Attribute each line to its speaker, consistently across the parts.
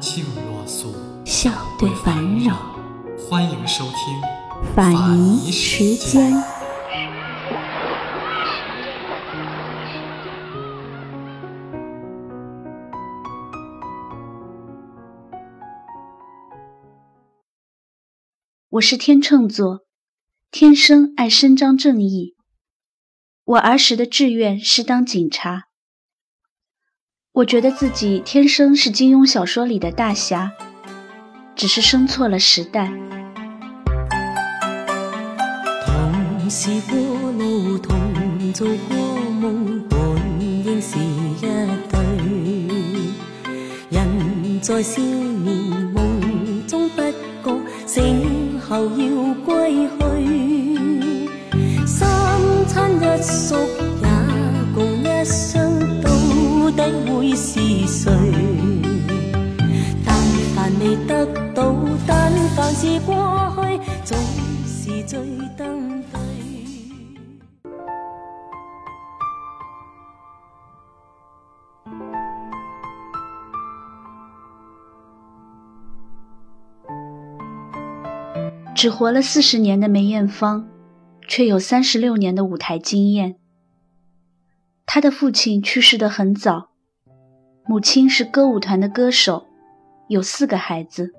Speaker 1: 静若素，
Speaker 2: 笑对烦扰。
Speaker 1: 欢迎收听
Speaker 2: 法尼时间。我是天秤座，天生爱伸张正义。我儿时的志愿是当警察。我觉得自己天生是金庸小说里的大侠，只是生错了时代。
Speaker 3: 同是过路，同做过梦，本应是一对。人在少年梦中不觉醒后要归去，三餐一
Speaker 2: 只活了四十年的梅艳芳，却有三十六年的舞台经验。她的父亲去世的很早，母亲是歌舞团的歌手，有四个孩子。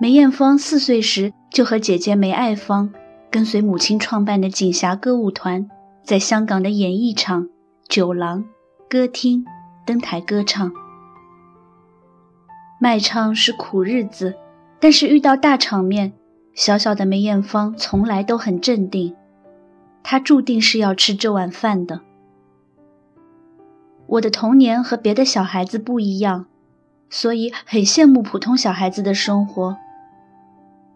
Speaker 2: 梅艳芳四岁时就和姐姐梅爱芳跟随母亲创办的锦霞歌舞团，在香港的演艺场、酒廊、歌厅登台歌唱。卖唱是苦日子。但是遇到大场面，小小的梅艳芳从来都很镇定，她注定是要吃这碗饭的。我的童年和别的小孩子不一样，所以很羡慕普通小孩子的生活。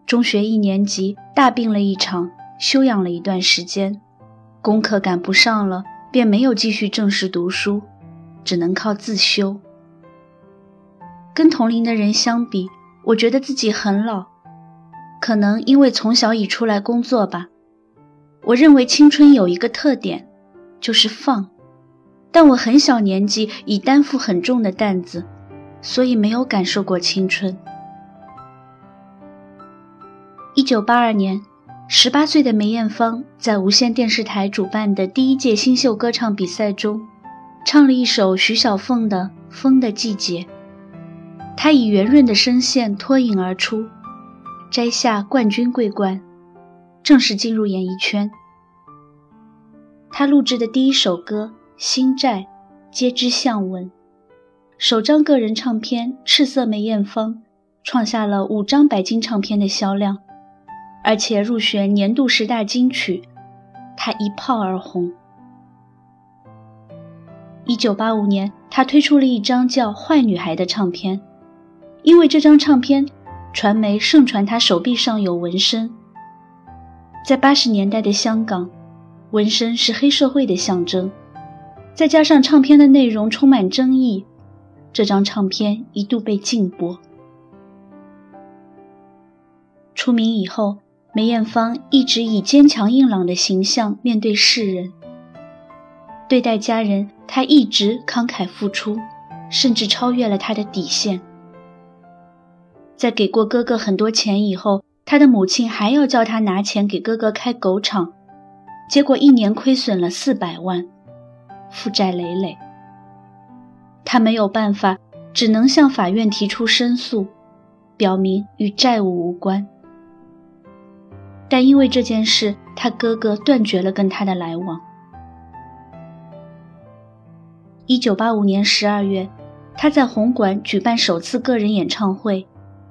Speaker 2: 中学一年级大病了一场，休养了一段时间，功课赶不上了，便没有继续正式读书，只能靠自修。跟同龄的人相比。我觉得自己很老，可能因为从小已出来工作吧。我认为青春有一个特点，就是放。但我很小年纪已担负很重的担子，所以没有感受过青春。一九八二年，十八岁的梅艳芳在无线电视台主办的第一届新秀歌唱比赛中，唱了一首徐小凤的《风的季节》。他以圆润的声线脱颖而出，摘下冠军桂冠，正式进入演艺圈。他录制的第一首歌《心债》，皆知向闻。首张个人唱片《赤色梅艳芳》创下了五张白金唱片的销量，而且入选年度十大金曲，他一炮而红。一九八五年，他推出了一张叫《坏女孩》的唱片。因为这张唱片，传媒盛传他手臂上有纹身。在八十年代的香港，纹身是黑社会的象征，再加上唱片的内容充满争议，这张唱片一度被禁播。出名以后，梅艳芳一直以坚强硬朗的形象面对世人，对待家人，她一直慷慨付出，甚至超越了她的底线。在给过哥哥很多钱以后，他的母亲还要叫他拿钱给哥哥开狗场，结果一年亏损了四百万，负债累累。他没有办法，只能向法院提出申诉，表明与债务无关。但因为这件事，他哥哥断绝了跟他的来往。一九八五年十二月，他在红馆举办首次个人演唱会。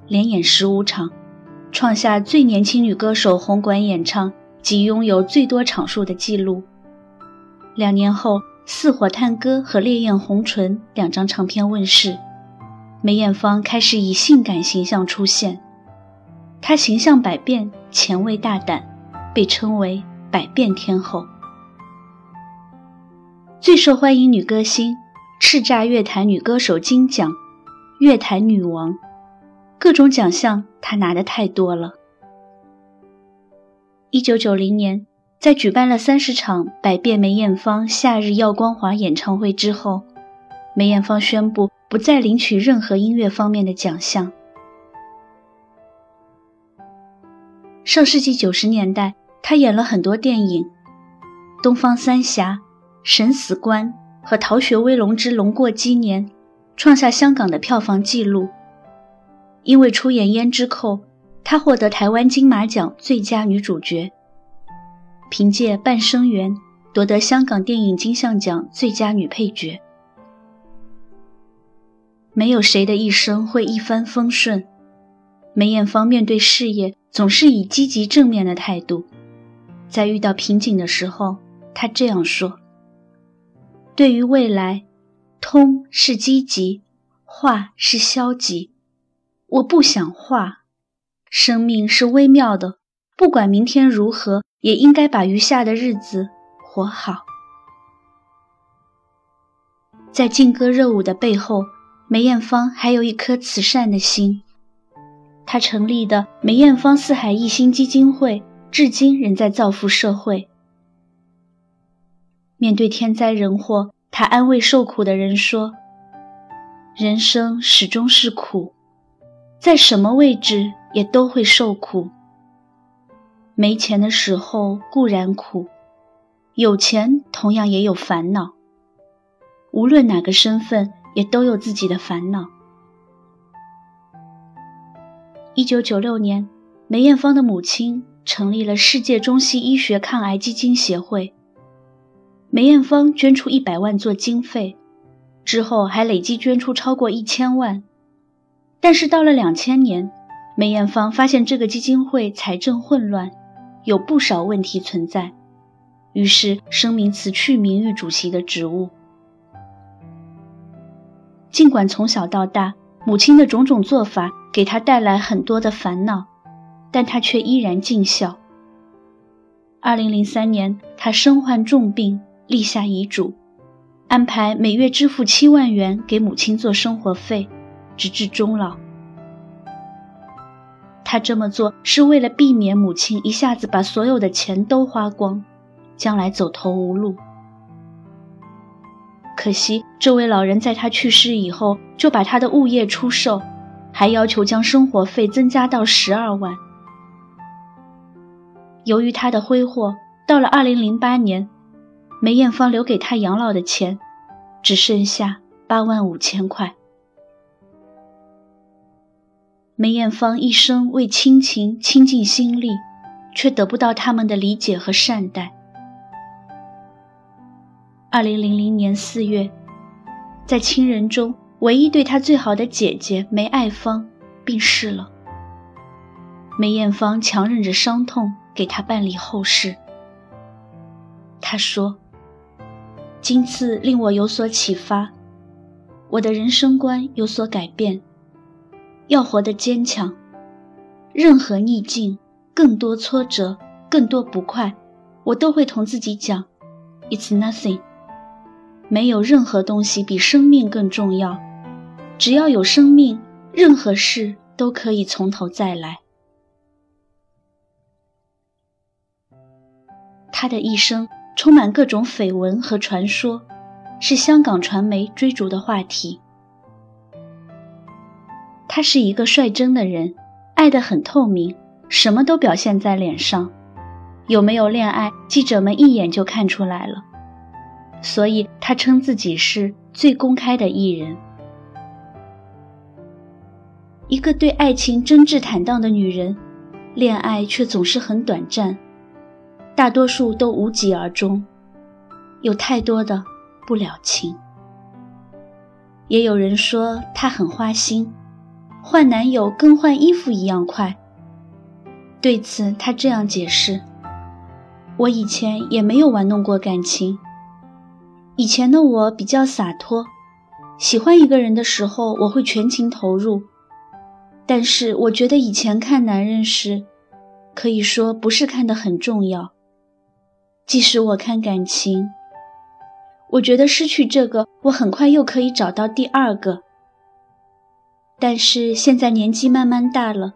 Speaker 2: 连演十五场，创下最年轻女歌手红馆演唱及拥有最多场数的记录。两年后，《似火探歌》和《烈焰红唇》两张唱片问世，梅艳芳开始以性感形象出现。她形象百变，前卫大胆，被称为“百变天后”。最受欢迎女歌星，叱咤乐坛女歌手金奖，乐坛女王，各种奖项他拿的太多了。一九九零年，在举办了三十场“百变梅艳芳夏日耀光华”演唱会之后，梅艳芳宣布不再领取任何音乐方面的奖项。上世纪九十年代，他演了很多电影，《东方三侠》《神死官》和《逃学威龙之龙过鸡年》，创下香港的票房纪录。因为出演《胭脂扣》，她获得台湾金马奖最佳女主角。凭借《半生缘》夺得香港电影金像奖最佳女配角。没有谁的一生会一帆风顺，梅艳芳面对事业。总是以积极正面的态度，在遇到瓶颈的时候，她这样说：“对于未来，通是积极，化是消极。我不想化。生命是微妙的，不管明天如何，也应该把余下的日子活好。”在劲歌热舞的背后，梅艳芳还有一颗慈善的心。她成立的梅艳芳四海一心基金会，至今仍在造福社会。面对天灾人祸，她安慰受苦的人说：“人生始终是苦，在什么位置也都会受苦。没钱的时候固然苦，有钱同样也有烦恼。无论哪个身份，也都有自己的烦恼。”一九九六年，梅艳芳的母亲成立了世界中西医学抗癌基金协会。梅艳芳捐出一百万做经费，之后还累计捐出超过一千万。但是到了两千年，梅艳芳发现这个基金会财政混乱，有不少问题存在，于是声明辞去名誉主席的职务。尽管从小到大，母亲的种种做法。给他带来很多的烦恼，但他却依然尽孝。二零零三年，他身患重病，立下遗嘱，安排每月支付七万元给母亲做生活费，直至终老。他这么做是为了避免母亲一下子把所有的钱都花光，将来走投无路。可惜，这位老人在他去世以后，就把他的物业出售。还要求将生活费增加到十二万。由于他的挥霍，到了二零零八年，梅艳芳留给他养老的钱只剩下八万五千块。梅艳芳一生为亲情倾尽心力，却得不到他们的理解和善待。二零零零年四月，在亲人中。唯一对她最好的姐姐梅爱芳病逝了，梅艳芳强忍着伤痛给她办理后事。她说：“今次令我有所启发，我的人生观有所改变，要活得坚强。任何逆境、更多挫折、更多不快，我都会同自己讲：‘It's nothing。’没有任何东西比生命更重要。”只要有生命，任何事都可以从头再来。他的一生充满各种绯闻和传说，是香港传媒追逐的话题。他是一个率真的人，爱得很透明，什么都表现在脸上。有没有恋爱，记者们一眼就看出来了。所以他称自己是最公开的艺人。一个对爱情真挚坦荡的女人，恋爱却总是很短暂，大多数都无疾而终，有太多的不了情。也有人说她很花心，换男友跟换衣服一样快。对此，她这样解释：“我以前也没有玩弄过感情，以前的我比较洒脱，喜欢一个人的时候，我会全情投入。但是我觉得以前看男人时，可以说不是看得很重要。即使我看感情，我觉得失去这个，我很快又可以找到第二个。但是现在年纪慢慢大了，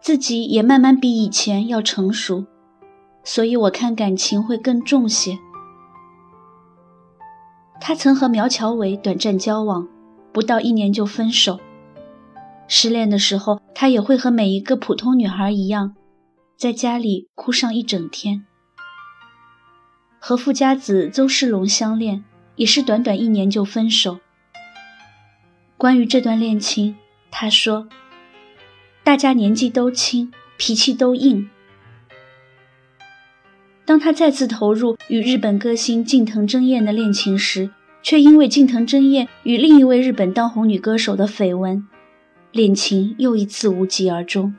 Speaker 2: 自己也慢慢比以前要成熟，所以我看感情会更重些。他曾和苗侨伟短暂交往，不到一年就分手。失恋的时候，他也会和每一个普通女孩一样，在家里哭上一整天。和富家子邹世龙相恋，也是短短一年就分手。关于这段恋情，他说：“大家年纪都轻，脾气都硬。”当他再次投入与日本歌星近藤真彦的恋情时，却因为近藤真彦与另一位日本当红女歌手的绯闻，恋情又一次无疾而终。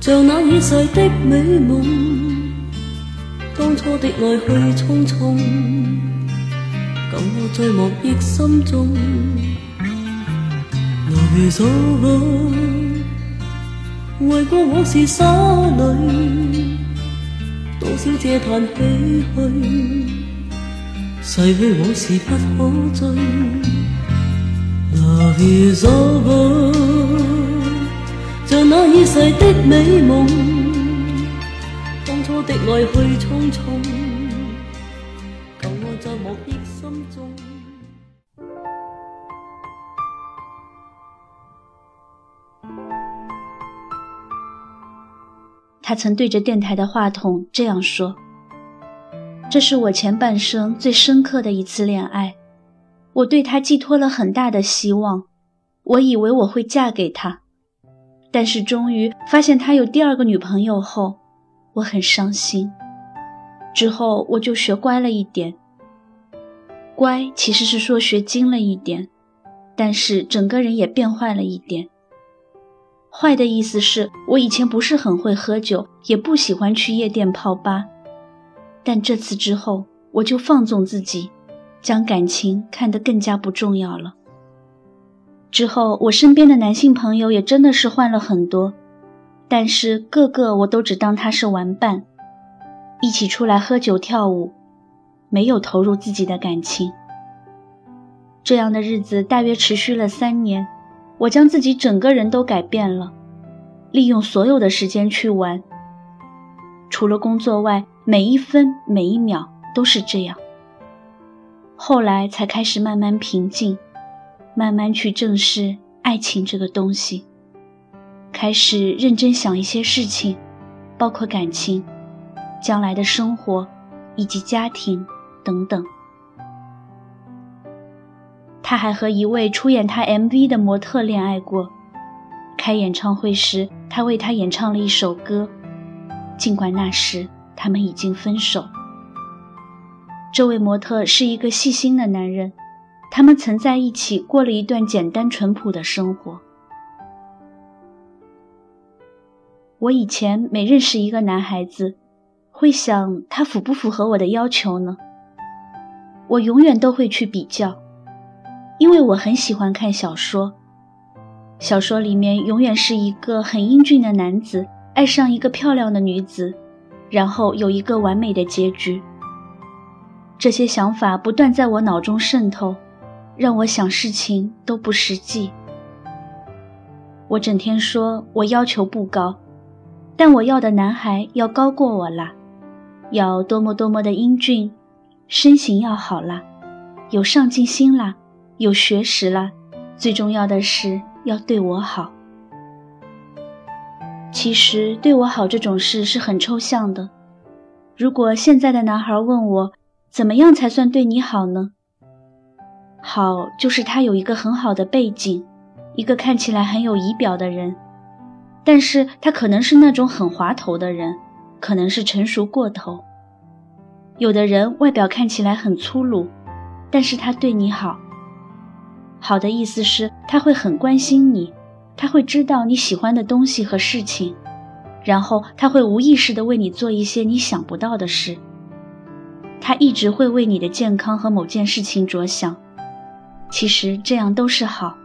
Speaker 3: 像那已逝的美梦，当初的爱去匆匆，感我再忘忆心中。，Love is over，，为过往事洒泪，多少嗟叹唏嘘，逝去往事不可追。Love is over。像那已逝的美梦，当初的爱去匆匆，
Speaker 2: 他曾对着电台的话筒这样说：“这是我前半生最深刻的一次恋爱，我对他寄托了很大的希望，我以为我会嫁给他。”但是终于发现他有第二个女朋友后，我很伤心。之后我就学乖了一点。乖其实是说学精了一点，但是整个人也变坏了一点。坏的意思是我以前不是很会喝酒，也不喜欢去夜店泡吧，但这次之后我就放纵自己，将感情看得更加不重要了。之后，我身边的男性朋友也真的是换了很多，但是个个我都只当他是玩伴，一起出来喝酒跳舞，没有投入自己的感情。这样的日子大约持续了三年，我将自己整个人都改变了，利用所有的时间去玩，除了工作外，每一分每一秒都是这样。后来才开始慢慢平静。慢慢去正视爱情这个东西，开始认真想一些事情，包括感情、将来的生活以及家庭等等。他还和一位出演他 MV 的模特恋爱过，开演唱会时他为他演唱了一首歌，尽管那时他们已经分手。这位模特是一个细心的男人。他们曾在一起过了一段简单淳朴的生活。我以前每认识一个男孩子，会想他符不符合我的要求呢？我永远都会去比较，因为我很喜欢看小说。小说里面永远是一个很英俊的男子爱上一个漂亮的女子，然后有一个完美的结局。这些想法不断在我脑中渗透。让我想事情都不实际。我整天说我要求不高，但我要的男孩要高过我啦，要多么多么的英俊，身形要好啦，有上进心啦，有学识啦，最重要的是要对我好。其实对我好这种事是很抽象的。如果现在的男孩问我，怎么样才算对你好呢？好，就是他有一个很好的背景，一个看起来很有仪表的人，但是他可能是那种很滑头的人，可能是成熟过头。有的人外表看起来很粗鲁，但是他对你好。好的意思是他会很关心你，他会知道你喜欢的东西和事情，然后他会无意识的为你做一些你想不到的事。他一直会为你的健康和某件事情着想，其实这样都是好。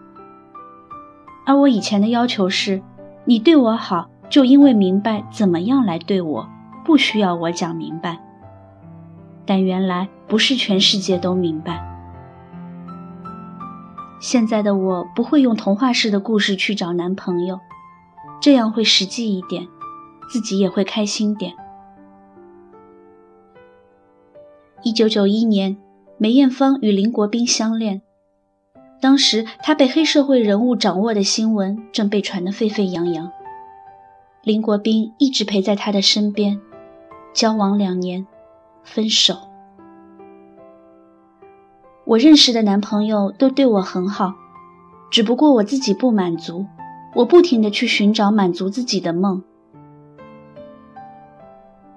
Speaker 2: 而我以前的要求是，你对我好，就因为明白怎么样来对我，不需要我讲明白。但原来不是全世界都明白。现在的我不会用童话式的故事去找男朋友，这样会实际一点，自己也会开心点。一九九一年，梅艳芳与林国斌相恋，当时他被黑社会人物掌握的新闻正被传得沸沸扬扬。林国斌一直陪在她的身边，交往两年，分手。我认识的男朋友都对我很好，只不过我自己不满足，我不停的去寻找满足自己的梦。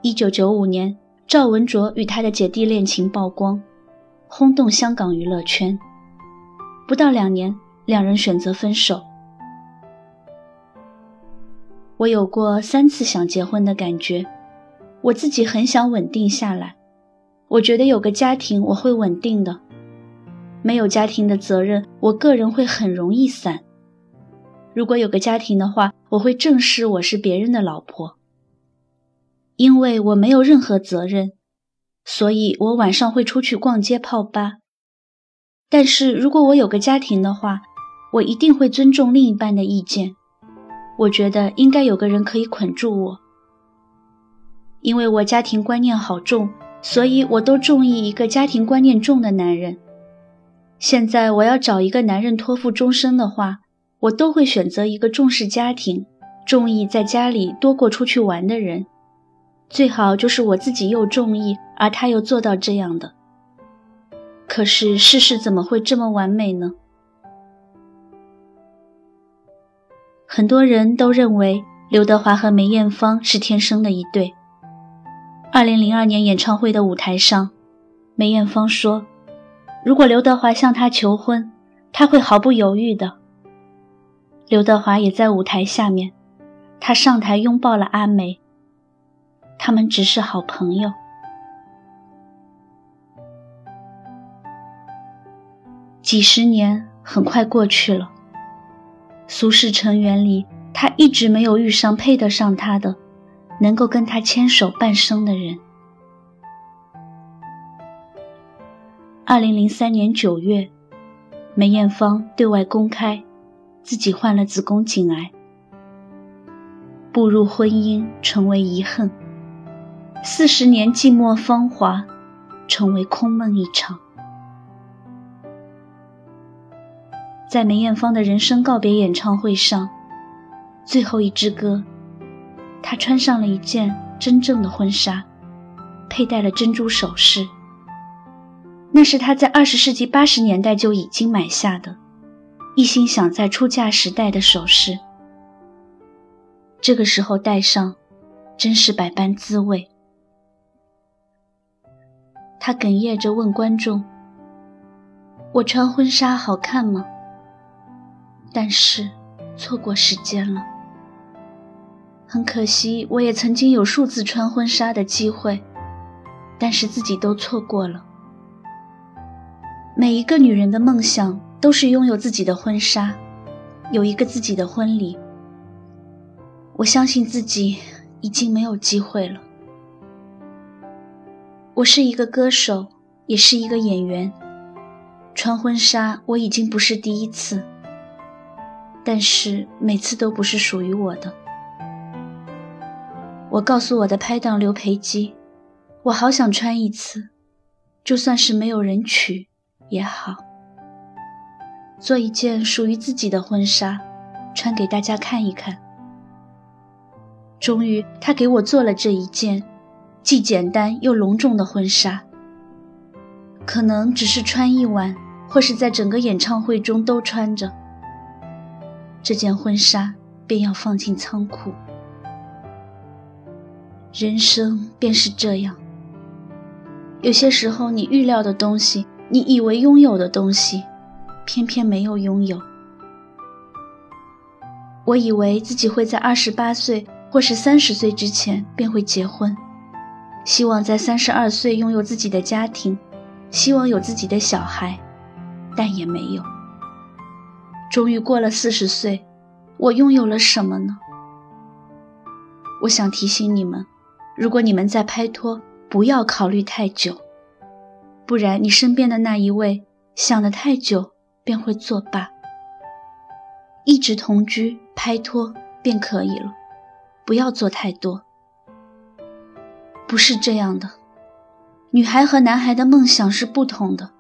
Speaker 2: 一九九五年，赵文卓与他的姐弟恋情曝光，轰动香港娱乐圈。不到两年，两人选择分手。我有过三次想结婚的感觉，我自己很想稳定下来，我觉得有个家庭我会稳定的。没有家庭的责任，我个人会很容易散。如果有个家庭的话，我会正视我是别人的老婆。因为我没有任何责任，所以我晚上会出去逛街泡吧。但是如果我有个家庭的话，我一定会尊重另一半的意见。我觉得应该有个人可以捆住我。因为我家庭观念好重，所以我都中意一个家庭观念重的男人。现在我要找一个男人托付终身的话，我都会选择一个重视家庭、重意在家里多过出去玩的人，最好就是我自己又中意，而他又做到这样的。可是世事怎么会这么完美呢？很多人都认为刘德华和梅艳芳是天生的一对。二零零二年演唱会的舞台上，梅艳芳说。如果刘德华向她求婚，他会毫不犹豫的。刘德华也在舞台下面，他上台拥抱了阿梅。他们只是好朋友。几十年很快过去了，苏氏成员里，他一直没有遇上配得上他的，能够跟他牵手半生的人。二零零三年九月，梅艳芳对外公开自己患了子宫颈癌，步入婚姻成为遗恨，四十年寂寞芳华成为空梦一场。在梅艳芳的人生告别演唱会上，最后一支歌，她穿上了一件真正的婚纱，佩戴了珍珠首饰。那是他在二十世纪八十年代就已经买下的，一心想在出嫁时戴的首饰。这个时候戴上，真是百般滋味。他哽咽着问观众：“我穿婚纱好看吗？”但是错过时间了。很可惜，我也曾经有数次穿婚纱的机会，但是自己都错过了。每一个女人的梦想都是拥有自己的婚纱，有一个自己的婚礼。我相信自己已经没有机会了。我是一个歌手，也是一个演员，穿婚纱我已经不是第一次，但是每次都不是属于我的。我告诉我的拍档刘培基，我好想穿一次，就算是没有人娶。也好，做一件属于自己的婚纱，穿给大家看一看。终于，他给我做了这一件既简单又隆重的婚纱。可能只是穿一晚，或是在整个演唱会中都穿着这件婚纱，便要放进仓库。人生便是这样，有些时候你预料的东西。你以为拥有的东西，偏偏没有拥有。我以为自己会在二十八岁或是三十岁之前便会结婚，
Speaker 3: 希望在三十二岁拥有自己的家庭，希望有自己的小孩，但也没有。终于过了四十岁，我拥有了什么呢？我想提醒你们，如果你们在拍拖，不要考虑太久，不然你身边的那一位想得太久便会作罢。一直同居拍拖便可以了，不要做太多。不是这样的，女孩和男孩的梦想是不同的。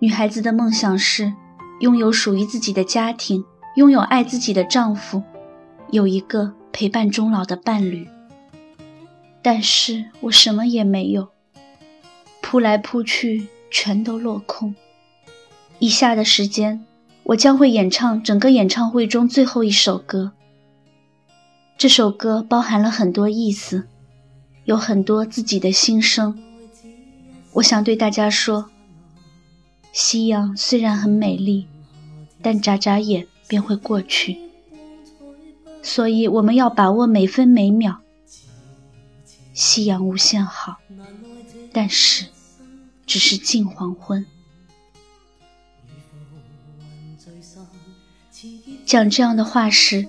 Speaker 3: 女孩子的梦想是拥有属于自己的家庭，拥有爱自己的丈夫，有一个陪伴终老的伴侣。但是我什么也没有，扑来扑去全都落空。以下的时间。我将会演唱整个演唱会中最后一首歌。这首歌包含了很多意思，有很多自己的心声。我想对大家说：夕阳虽然很美丽，但眨眨眼便会过去。所以我们要把握每分每秒。夕阳无限好，但是只是近黄昏。讲这样的话时，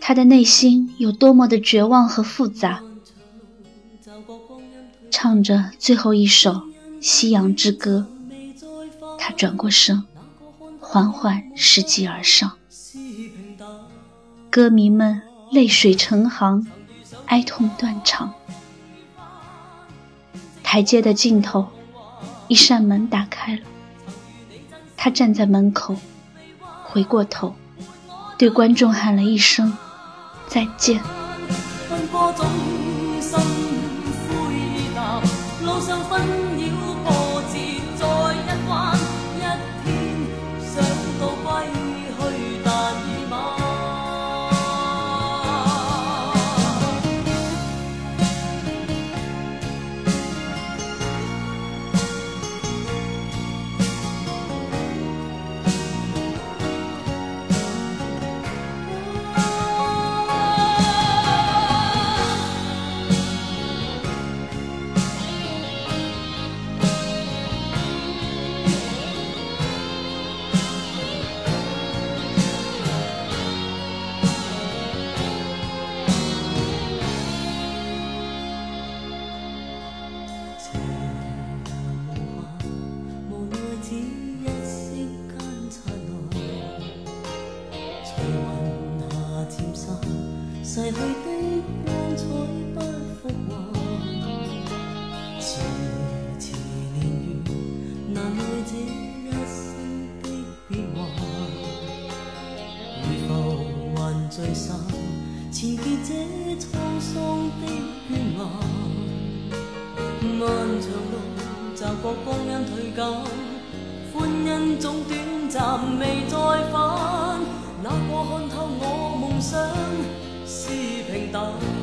Speaker 3: 他的内心有多么的绝望和复杂。唱着最后一首《夕阳之歌》，他转过身，缓缓拾级而上。歌迷们泪水成行，哀痛断肠。台阶的尽头，一扇门打开了，他站在门口，回过头。对观众喊了一声再见。平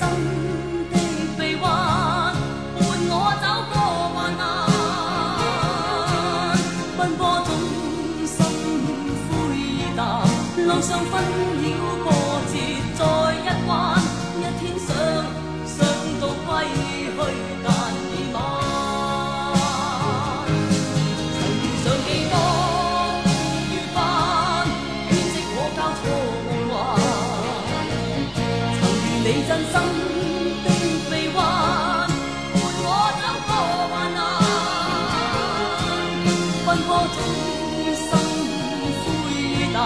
Speaker 3: 心的臂弯，伴我走过患难。奔波中心灰淡，路上纷扰波折再一关。一天想想到归去，但已晚。尘上几多苦与烦，编织我交错。你真心的臂弯，一天想想到归去，但已晚。曾遇上几多。人生的悲欢，伴我走过患难。奔波中心灰淡，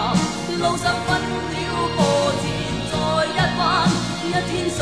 Speaker 3: 路上分了波折再一弯，一天想。